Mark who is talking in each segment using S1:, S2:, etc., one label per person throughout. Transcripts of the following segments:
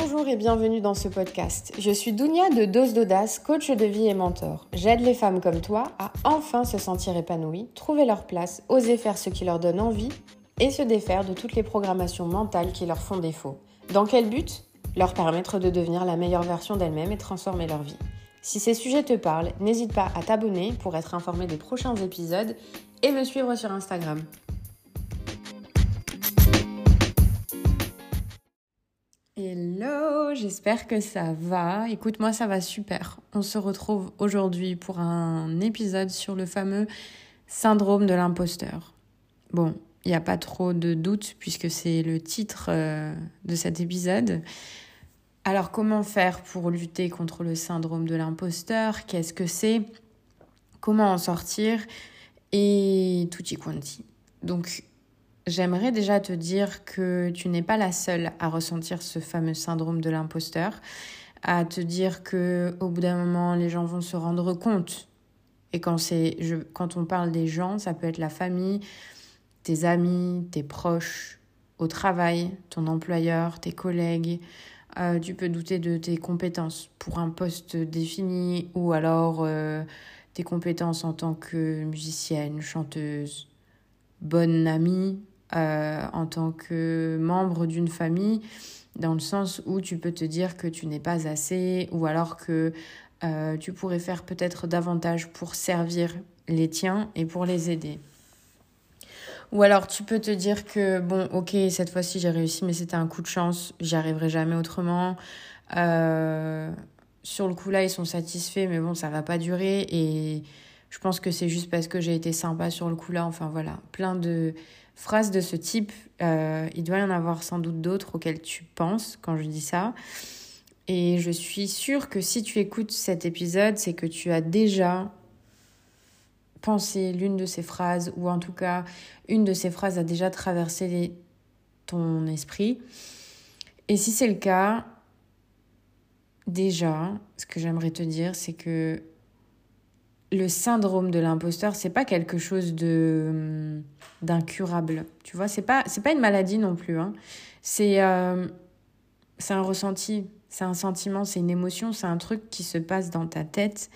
S1: Bonjour et bienvenue dans ce podcast. Je suis Dounia de Dose d'Audace, coach de vie et mentor. J'aide les femmes comme toi à enfin se sentir épanouies, trouver leur place, oser faire ce qui leur donne envie et se défaire de toutes les programmations mentales qui leur font défaut. Dans quel but? Leur permettre de devenir la meilleure version d'elles-mêmes et transformer leur vie. Si ces sujets te parlent, n'hésite pas à t'abonner pour être informé des prochains épisodes et me suivre sur Instagram. Hello, j'espère que ça va. Écoute, moi ça va super. On se retrouve aujourd'hui pour un épisode sur le fameux syndrome de l'imposteur. Bon, il n'y a pas trop de doute puisque c'est le titre euh, de cet épisode. Alors comment faire pour lutter contre le syndrome de l'imposteur? Qu'est-ce que c'est? Comment en sortir? Et tutti quanti. Donc J'aimerais déjà te dire que tu n'es pas la seule à ressentir ce fameux syndrome de l'imposteur, à te dire que au bout d'un moment les gens vont se rendre compte. Et quand quand on parle des gens, ça peut être la famille, tes amis, tes proches, au travail, ton employeur, tes collègues. Euh, tu peux douter de tes compétences pour un poste défini ou alors euh, tes compétences en tant que musicienne, chanteuse, bonne amie, euh, en tant que membre d'une famille, dans le sens où tu peux te dire que tu n'es pas assez, ou alors que euh, tu pourrais faire peut-être davantage pour servir les tiens et pour les aider. Ou alors tu peux te dire que, bon, ok, cette fois-ci j'ai réussi, mais c'était un coup de chance, j'y arriverai jamais autrement. Euh, sur le coup là, ils sont satisfaits, mais bon, ça va pas durer. Et je pense que c'est juste parce que j'ai été sympa sur le coup là. Enfin voilà, plein de phrases de ce type, euh, il doit y en avoir sans doute d'autres auxquelles tu penses quand je dis ça. Et je suis sûre que si tu écoutes cet épisode, c'est que tu as déjà pensé l'une de ces phrases, ou en tout cas, une de ces phrases a déjà traversé ton esprit. Et si c'est le cas, déjà, ce que j'aimerais te dire, c'est que le syndrome de l'imposteur, c'est pas quelque chose de hum, d'incurable. Tu vois, c'est pas c'est pas une maladie non plus. Hein. C'est euh, c'est un ressenti, c'est un sentiment, c'est une émotion, c'est un truc qui se passe dans ta tête,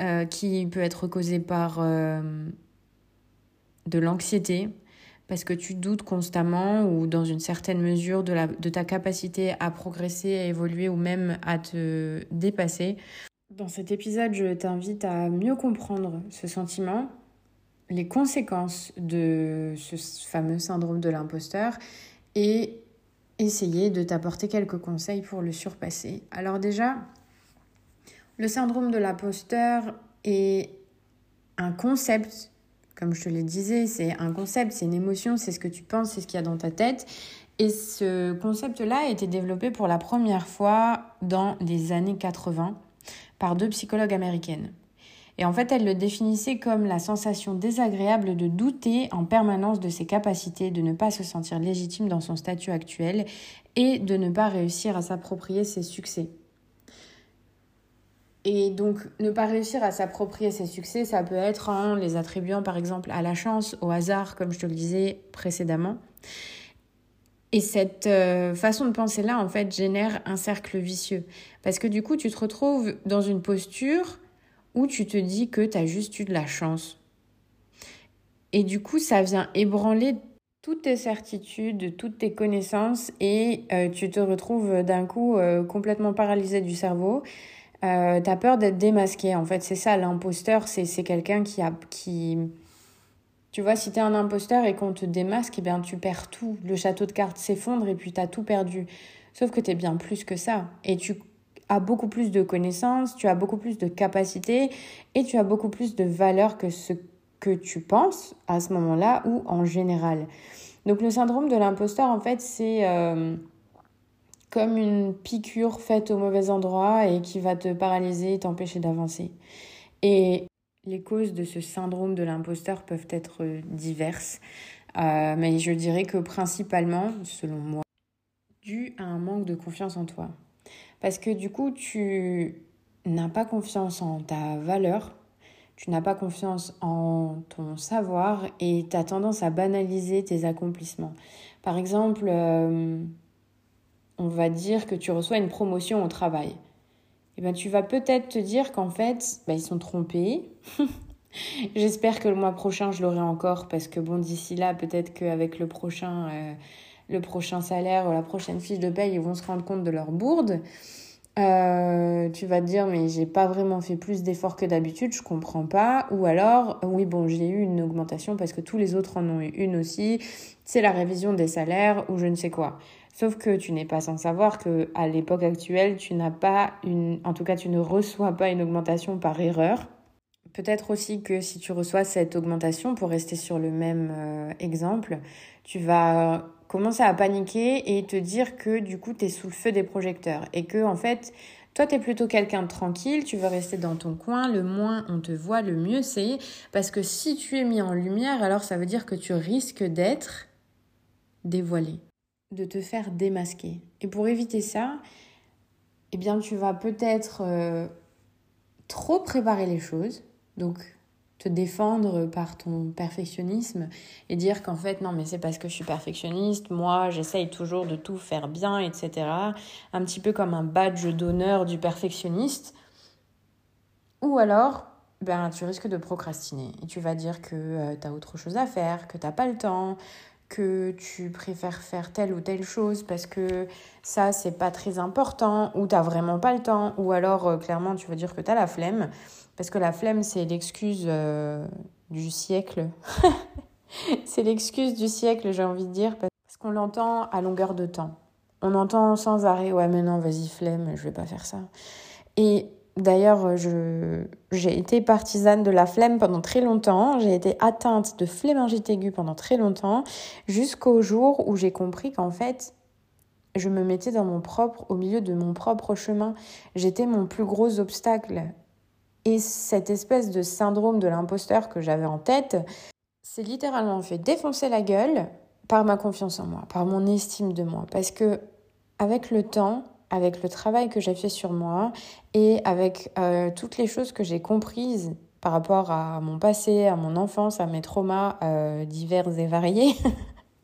S1: euh, qui peut être causé par euh, de l'anxiété, parce que tu doutes constamment ou dans une certaine mesure de, la, de ta capacité à progresser, à évoluer ou même à te dépasser. Dans cet épisode, je t'invite à mieux comprendre ce sentiment, les conséquences de ce fameux syndrome de l'imposteur et essayer de t'apporter quelques conseils pour le surpasser. Alors déjà, le syndrome de l'imposteur est un concept, comme je te le disais, c'est un concept, c'est une émotion, c'est ce que tu penses, c'est ce qu'il y a dans ta tête. Et ce concept-là a été développé pour la première fois dans les années 80 par deux psychologues américaines. Et en fait, elle le définissait comme la sensation désagréable de douter en permanence de ses capacités, de ne pas se sentir légitime dans son statut actuel et de ne pas réussir à s'approprier ses succès. Et donc, ne pas réussir à s'approprier ses succès, ça peut être en les attribuant par exemple à la chance, au hasard, comme je te le disais précédemment. Et cette euh, façon de penser-là, en fait, génère un cercle vicieux. Parce que du coup, tu te retrouves dans une posture où tu te dis que tu as juste eu de la chance. Et du coup, ça vient ébranler toutes tes certitudes, toutes tes connaissances et euh, tu te retrouves d'un coup euh, complètement paralysé du cerveau. Euh, tu as peur d'être démasqué. En fait, c'est ça, l'imposteur, c'est quelqu'un qui a... Qui... Tu vois, si tu es un imposteur et qu'on te démasque, eh bien, tu perds tout. Le château de cartes s'effondre et puis tu as tout perdu. Sauf que tu es bien plus que ça. Et tu as beaucoup plus de connaissances, tu as beaucoup plus de capacités et tu as beaucoup plus de valeur que ce que tu penses à ce moment-là ou en général. Donc le syndrome de l'imposteur, en fait, c'est euh, comme une piqûre faite au mauvais endroit et qui va te paralyser et t'empêcher d'avancer. Et les causes de ce syndrome de l'imposteur peuvent être diverses, euh, mais je dirais que principalement, selon moi, dû à un manque de confiance en toi. Parce que du coup, tu n'as pas confiance en ta valeur, tu n'as pas confiance en ton savoir et tu as tendance à banaliser tes accomplissements. Par exemple, euh, on va dire que tu reçois une promotion au travail. Eh ben, tu vas peut-être te dire qu'en fait, bah, ils sont trompés. J'espère que le mois prochain, je l'aurai encore parce que bon, d'ici là, peut-être qu'avec le prochain, euh, le prochain salaire ou la prochaine fiche de paye, ils vont se rendre compte de leur bourde. Euh, tu vas te dire mais j'ai pas vraiment fait plus d'efforts que d'habitude, je comprends pas. Ou alors oui bon j'ai eu une augmentation parce que tous les autres en ont eu une aussi. C'est la révision des salaires ou je ne sais quoi. Sauf que tu n'es pas sans savoir que à l'époque actuelle tu n'as pas une, en tout cas tu ne reçois pas une augmentation par erreur. Peut-être aussi que si tu reçois cette augmentation, pour rester sur le même euh, exemple, tu vas commencer à paniquer et te dire que du coup tu es sous le feu des projecteurs. Et que en fait toi tu es plutôt quelqu'un de tranquille, tu veux rester dans ton coin, le moins on te voit, le mieux c'est. Parce que si tu es mis en lumière, alors ça veut dire que tu risques d'être dévoilé, de te faire démasquer. Et pour éviter ça, eh bien tu vas peut-être euh, trop préparer les choses. Donc te défendre par ton perfectionnisme et dire qu'en fait non mais c'est parce que je suis perfectionniste, moi j'essaye toujours de tout faire bien, etc. Un petit peu comme un badge d'honneur du perfectionniste. Ou alors, ben tu risques de procrastiner et tu vas dire que euh, tu as autre chose à faire, que t'as pas le temps, que tu préfères faire telle ou telle chose parce que ça c'est pas très important ou t'as vraiment pas le temps ou alors euh, clairement tu vas dire que tu as la flemme parce que la flemme, c'est l'excuse euh, du siècle. c'est l'excuse du siècle, j'ai envie de dire, parce qu'on l'entend à longueur de temps. On entend sans arrêt, ouais, mais non, vas-y, flemme, je vais pas faire ça. Et d'ailleurs, j'ai été partisane de la flemme pendant très longtemps. J'ai été atteinte de flémingite aiguë pendant très longtemps, jusqu'au jour où j'ai compris qu'en fait, je me mettais dans mon propre, au milieu de mon propre chemin. J'étais mon plus gros obstacle. Et cette espèce de syndrome de l'imposteur que j'avais en tête s'est littéralement fait défoncer la gueule par ma confiance en moi, par mon estime de moi. Parce que avec le temps, avec le travail que j'ai fait sur moi et avec euh, toutes les choses que j'ai comprises par rapport à mon passé, à mon enfance, à mes traumas euh, divers et variés,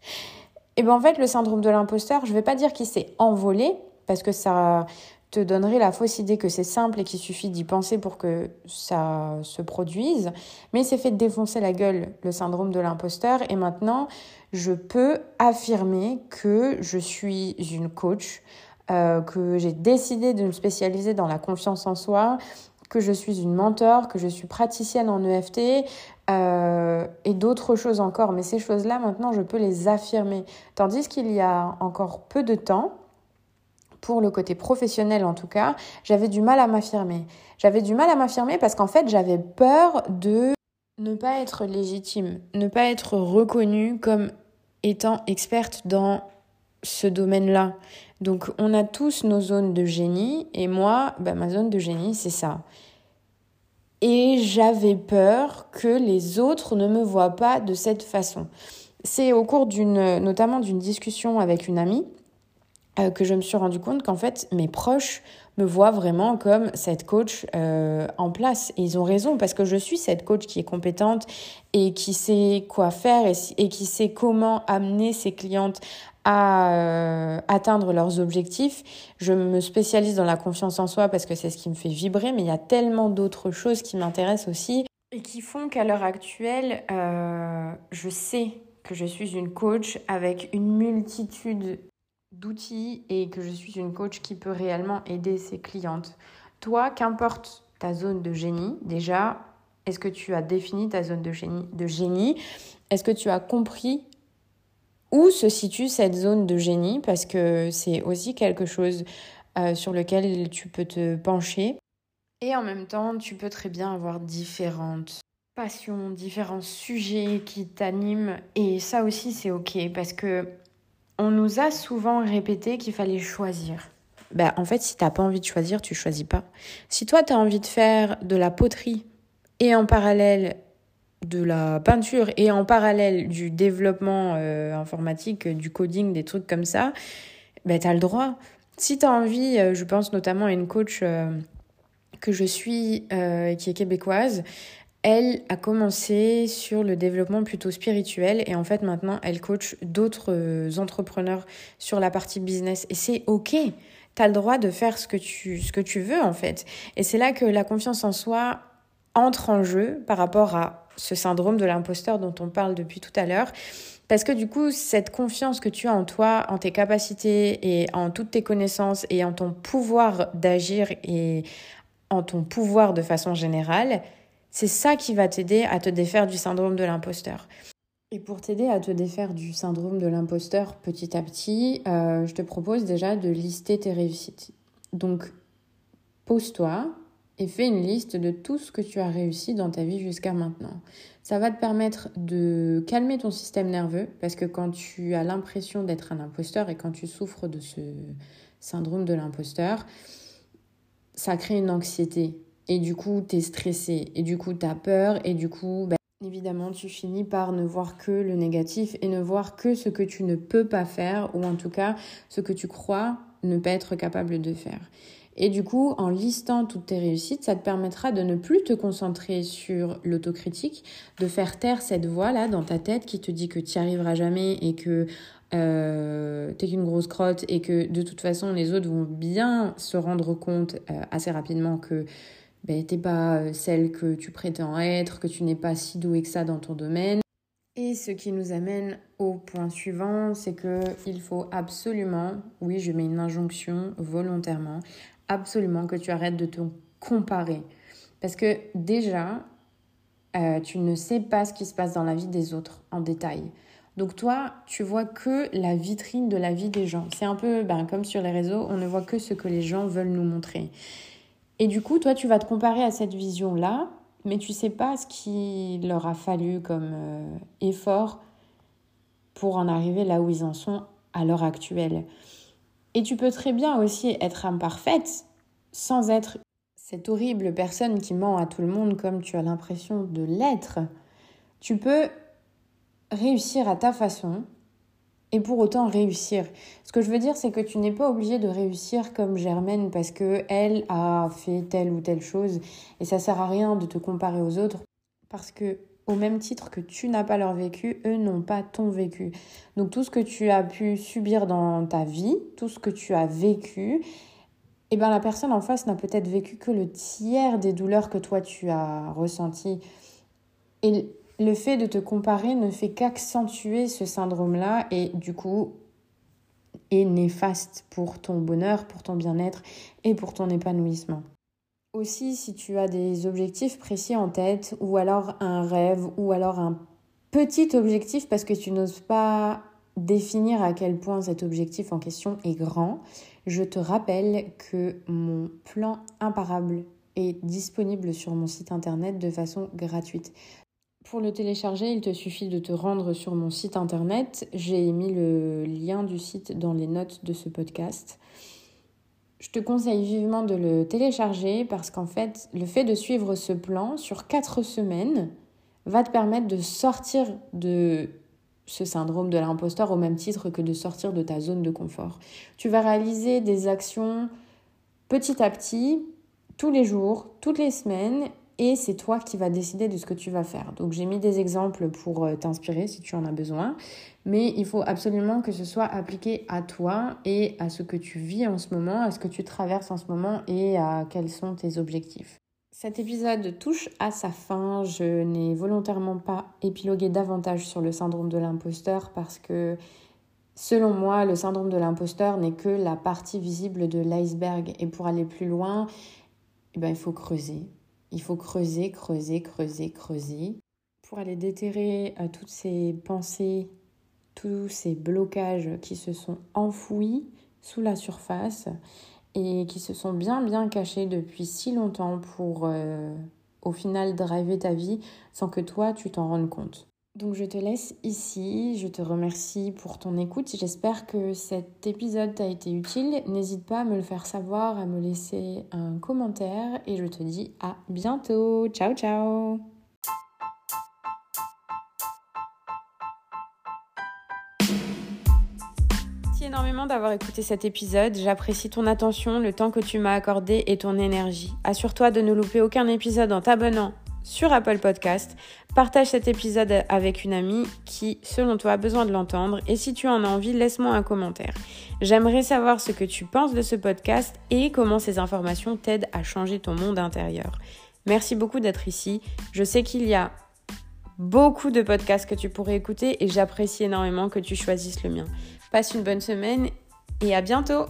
S1: et ben en fait le syndrome de l'imposteur, je vais pas dire qu'il s'est envolé parce que ça te donnerait la fausse idée que c'est simple et qu'il suffit d'y penser pour que ça se produise. Mais c'est fait défoncer la gueule, le syndrome de l'imposteur. Et maintenant, je peux affirmer que je suis une coach, euh, que j'ai décidé de me spécialiser dans la confiance en soi, que je suis une mentor, que je suis praticienne en EFT euh, et d'autres choses encore. Mais ces choses-là, maintenant, je peux les affirmer. Tandis qu'il y a encore peu de temps, pour le côté professionnel en tout cas, j'avais du mal à m'affirmer. J'avais du mal à m'affirmer parce qu'en fait, j'avais peur de ne pas être légitime, ne pas être reconnue comme étant experte dans ce domaine-là. Donc on a tous nos zones de génie et moi, bah, ma zone de génie, c'est ça. Et j'avais peur que les autres ne me voient pas de cette façon. C'est au cours d'une, notamment d'une discussion avec une amie, euh, que je me suis rendu compte qu'en fait, mes proches me voient vraiment comme cette coach euh, en place. Et ils ont raison parce que je suis cette coach qui est compétente et qui sait quoi faire et, qui sait comment amener ses clientes à euh, atteindre leurs objectifs. Je me spécialise dans la confiance en soi parce que c'est ce qui me fait vibrer, mais il y a tellement d'autres choses qui m'intéressent aussi et qui font qu'à l'heure actuelle, je sais que je suis une coach avec une multitude d'outils et que je suis une coach qui peut réellement aider ses clientes. Toi, qu'importe ta zone de génie, déjà, est-ce que tu as défini ta zone de génie, de génie? Est-ce que tu as compris où se situe cette zone de génie? Parce que c'est aussi quelque chose euh, sur lequel tu peux te pencher. Et en même temps, tu peux très bien avoir différentes passions, différents sujets qui t'animent. Et ça aussi, c'est OK parce que on nous a souvent répété qu'il fallait choisir. Ben, en fait, si t'as pas envie de choisir, tu choisis pas. Si toi, tu as envie de faire de la poterie et en parallèle de la peinture et en parallèle du développement euh, informatique, du coding, des trucs comme ça, ben, tu as le droit. Si tu as envie, euh, je pense notamment à une coach euh, que je suis qui est québécoise, elle a commencé sur le développement plutôt spirituel et en fait maintenant elle coach d'autres euh, entrepreneurs sur la partie business et c'est ok. Tu as le droit de faire ce que tu, ce que tu veux en fait. Et c'est là que la confiance en soi entre en jeu par rapport à ce syndrome de l'imposteur dont on parle depuis tout à l'heure. Parce que du coup, cette confiance que tu as en toi, en tes capacités et en toutes tes connaissances et en ton pouvoir d'agir et en ton pouvoir de façon générale, c'est ça qui va t'aider à te défaire du syndrome de l'imposteur. Et pour t'aider à te défaire du syndrome de l'imposteur petit à petit, euh, je te propose déjà de lister tes réussites. Donc, pose-toi et fais une liste de tout ce que tu as réussi dans ta vie jusqu'à maintenant. Ça va te permettre de calmer ton système nerveux parce que quand tu as l'impression d'être un imposteur et quand tu souffres de ce syndrome de l'imposteur, ça crée une anxiété et du coup, tu es stressé. Et du coup, tu as peur. Et du coup, ben, évidemment, tu finis par ne voir que le négatif et ne voir que ce que tu ne peux pas faire. Ou en tout cas, ce que tu crois ne pas être capable de faire. Et du coup, en listant toutes tes réussites, ça te permettra de ne plus te concentrer sur l'autocritique, de faire taire cette voix-là dans ta tête qui te dit que tu n'y arriveras jamais et que euh, t'es qu'une grosse crotte et que de toute façon les autres vont bien se rendre compte euh, assez rapidement que ben, t'es pas euh, celle que tu prétends être, que tu n'es pas si douée que ça dans ton domaine. Et ce qui nous amène au point suivant, c'est que il faut absolument, oui, je mets une injonction volontairement, absolument que tu arrêtes de te comparer. Parce que déjà, euh, tu ne sais pas ce qui se passe dans la vie des autres en détail. Donc toi, tu vois que la vitrine de la vie des gens. C'est un peu ben, comme sur les réseaux, on ne voit que ce que les gens veulent nous montrer. Et du coup, toi, tu vas te comparer à cette vision-là, mais tu sais pas ce qu'il leur a fallu comme euh, effort pour en arriver là où ils en sont à l'heure actuelle. Et tu peux très bien aussi être imparfaite sans être cette horrible personne qui ment à tout le monde comme tu as l'impression de l'être. Tu peux réussir à ta façon et pour autant réussir. Ce que je veux dire, c'est que tu n'es pas obligé de réussir comme Germaine parce que elle a fait telle ou telle chose et ça sert à rien de te comparer aux autres parce que au même titre que tu n'as pas leur vécu, eux n'ont pas ton vécu. Donc tout ce que tu as pu subir dans ta vie, tout ce que tu as vécu, eh ben la personne en face n'a peut-être vécu que le tiers des douleurs que toi tu as ressenties. Et le fait de te comparer ne fait qu'accentuer ce syndrome-là et du coup est néfaste pour ton bonheur, pour ton bien-être et pour ton épanouissement. Aussi, si tu as des objectifs précis en tête ou alors un rêve ou alors un petit objectif parce que tu n'oses pas définir à quel point cet objectif en question est grand, je te rappelle que mon plan imparable est disponible sur mon site internet de façon gratuite. Pour le télécharger, il te suffit de te rendre sur mon site internet. J'ai mis le lien du site dans les notes de ce podcast. Je te conseille vivement de le télécharger parce qu'en fait, le fait de suivre ce plan sur quatre semaines va te permettre de sortir de ce syndrome de l'imposteur au même titre que de sortir de ta zone de confort. Tu vas réaliser des actions petit à petit, tous les jours, toutes les semaines, et c'est toi qui vas décider de ce que tu vas faire. Donc j'ai mis des exemples pour euh, t'inspirer si tu en as besoin, mais il faut absolument que ce soit appliqué à toi et à ce que tu vis en ce moment, à ce que tu traverses en ce moment et à quels sont tes objectifs. Cet épisode touche à sa fin. Je n'ai volontairement pas épilogué davantage sur le syndrome de l'imposteur parce que Selon moi, le syndrome de l'imposteur n'est que la partie visible de l'iceberg. Et pour aller plus loin, eh ben, il faut creuser. Il faut creuser, creuser, creuser, creuser pour aller déterrer euh, toutes ces pensées, tous ces blocages qui se sont enfouis sous la surface et qui se sont bien bien cachés depuis si longtemps pour euh, au final driver ta vie sans que toi tu t'en rendes compte. Donc je te laisse ici, je te remercie pour ton écoute, j'espère que cet épisode t'a été utile. N'hésite pas à me le faire savoir, à me laisser un commentaire et je te dis à bientôt. Ciao ciao Merci énormément d'avoir écouté cet épisode. J'apprécie ton attention, le temps que tu m'as accordé et ton énergie. Assure-toi de ne louper aucun épisode en t'abonnant sur Apple Podcast. Partage cet épisode avec une amie qui, selon toi, a besoin de l'entendre. Et si tu en as envie, laisse-moi un commentaire. J'aimerais savoir ce que tu penses de ce podcast et comment ces informations t'aident à changer ton monde intérieur. Merci beaucoup d'être ici. Je sais qu'il y a beaucoup de podcasts que tu pourrais écouter et j'apprécie énormément que tu choisisses le mien. Passe une bonne semaine et à bientôt